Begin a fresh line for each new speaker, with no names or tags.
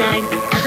night.